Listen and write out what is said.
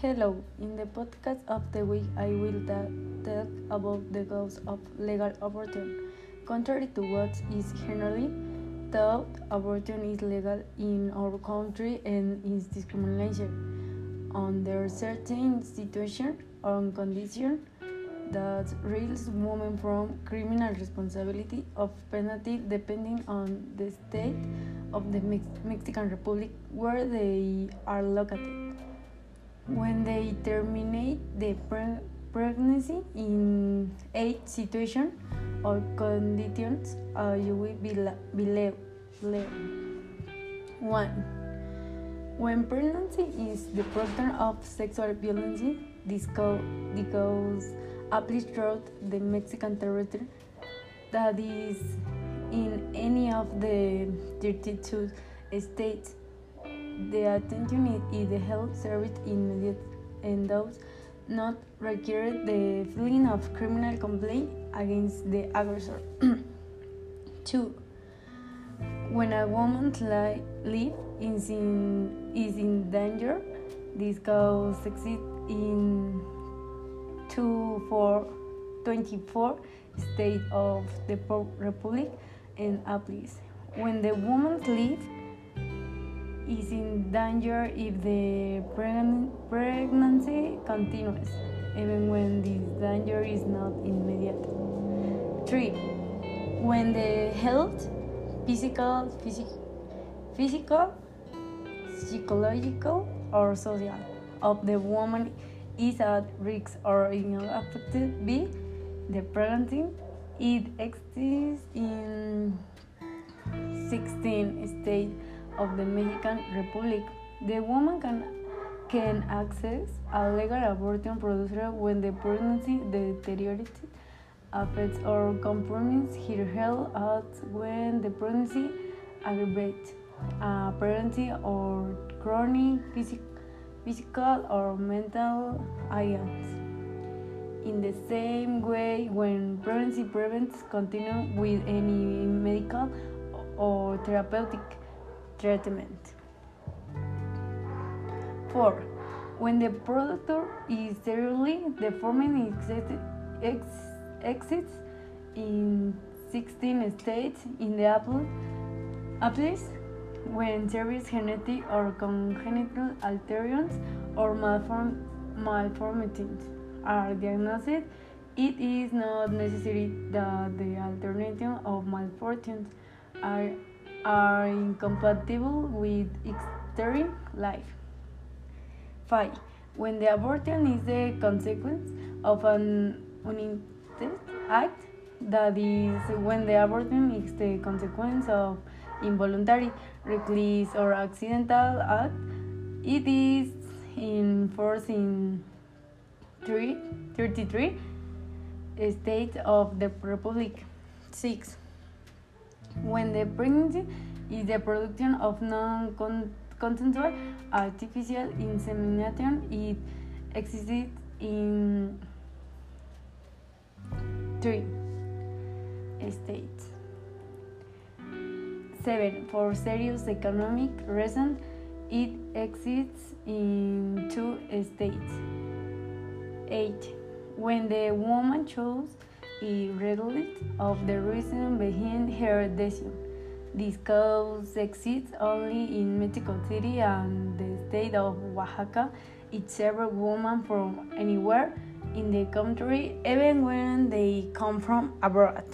Hello, in the podcast of the week, I will ta- talk about the goals of legal abortion. Contrary to what is generally thought, abortion is legal in our country and is discrimination under certain situations or conditions that release women from criminal responsibility of penalty depending on the state of the Mex- Mexican Republic where they are located. When they terminate the pre- pregnancy in eight situations or conditions, uh, you will be below. One. When pregnancy is the product of sexual violence, this because applies throughout the Mexican territory, that is in any of the 32 states. The attention is the health service immediate and those not require the filing of criminal complaint against the aggressor. 2. When a woman's life is in, is in danger, this cause exists in 2 for 24 states of the Republic and applies. When the woman's life is in danger if the pregn- pregnancy continues, even when this danger is not immediate. 3. When the health, physical, physic- physical, psychological, or social of the woman is at risk or unaffected by the pregnancy, it exists in 16 states of the Mexican Republic. The woman can can access a legal abortion procedure when the pregnancy deteriorates, affects or compromises her health as when the pregnancy aggravates a pregnancy or chronic physic physical or mental ailments. In the same way, when pregnancy prevents continue with any medical or therapeutic treatment. 4. When the productor is seriously deforming exits in 16 states in the apple, apples when serious genetic or congenital alterations or malform, malformations are diagnosed, it is not necessary that the alternative of malformations are, are incompatible with extreme life. 5. When the abortion is the consequence of an unintended act, that is, when the abortion is the consequence of involuntary, reckless, or accidental act, it is in force in 3, 33 states of the Republic. 6. When the pregnancy is the production of non consensual artificial insemination, it exists in 3 states. 7. For serious economic reasons, it exists in two states. 8. When the woman chose irregardless of the reason behind her decision. This cause exists only in Mexico City and the state of Oaxaca. It's several women from anywhere in the country, even when they come from abroad.